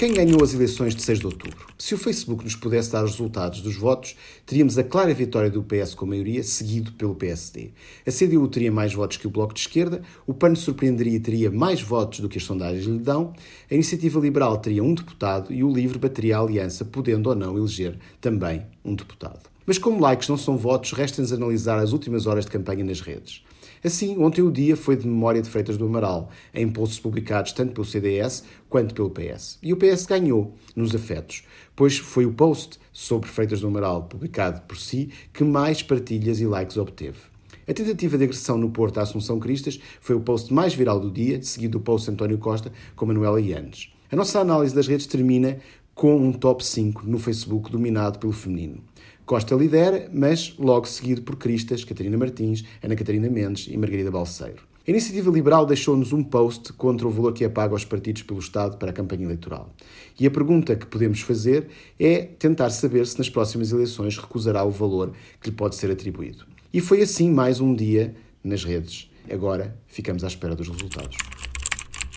Quem ganhou as eleições de 6 de outubro? Se o Facebook nos pudesse dar os resultados dos votos, teríamos a clara vitória do PS com maioria, seguido pelo PSD. A CDU teria mais votos que o Bloco de Esquerda, o PAN surpreenderia e teria mais votos do que as sondagens lhe dão, a Iniciativa Liberal teria um deputado e o LIVRE bateria a aliança, podendo ou não eleger também um deputado. Mas como likes não são votos, resta-nos analisar as últimas horas de campanha nas redes. Assim, ontem o dia foi de memória de Freitas do Amaral, em posts publicados tanto pelo CDS quanto pelo PS. E o PS ganhou nos afetos, pois foi o post sobre Freitas do Amaral, publicado por si, que mais partilhas e likes obteve. A tentativa de agressão no Porto à Assunção Cristas foi o post mais viral do dia, seguido do post António Costa com Manuela Yanes. A nossa análise das redes termina com um top 5 no Facebook dominado pelo feminino. Costa lidera, mas logo seguido por Cristas, Catarina Martins, Ana Catarina Mendes e Margarida Balseiro. A Iniciativa Liberal deixou-nos um post contra o valor que é pago aos partidos pelo Estado para a campanha eleitoral. E a pergunta que podemos fazer é tentar saber se nas próximas eleições recusará o valor que lhe pode ser atribuído. E foi assim mais um dia nas redes. Agora ficamos à espera dos resultados.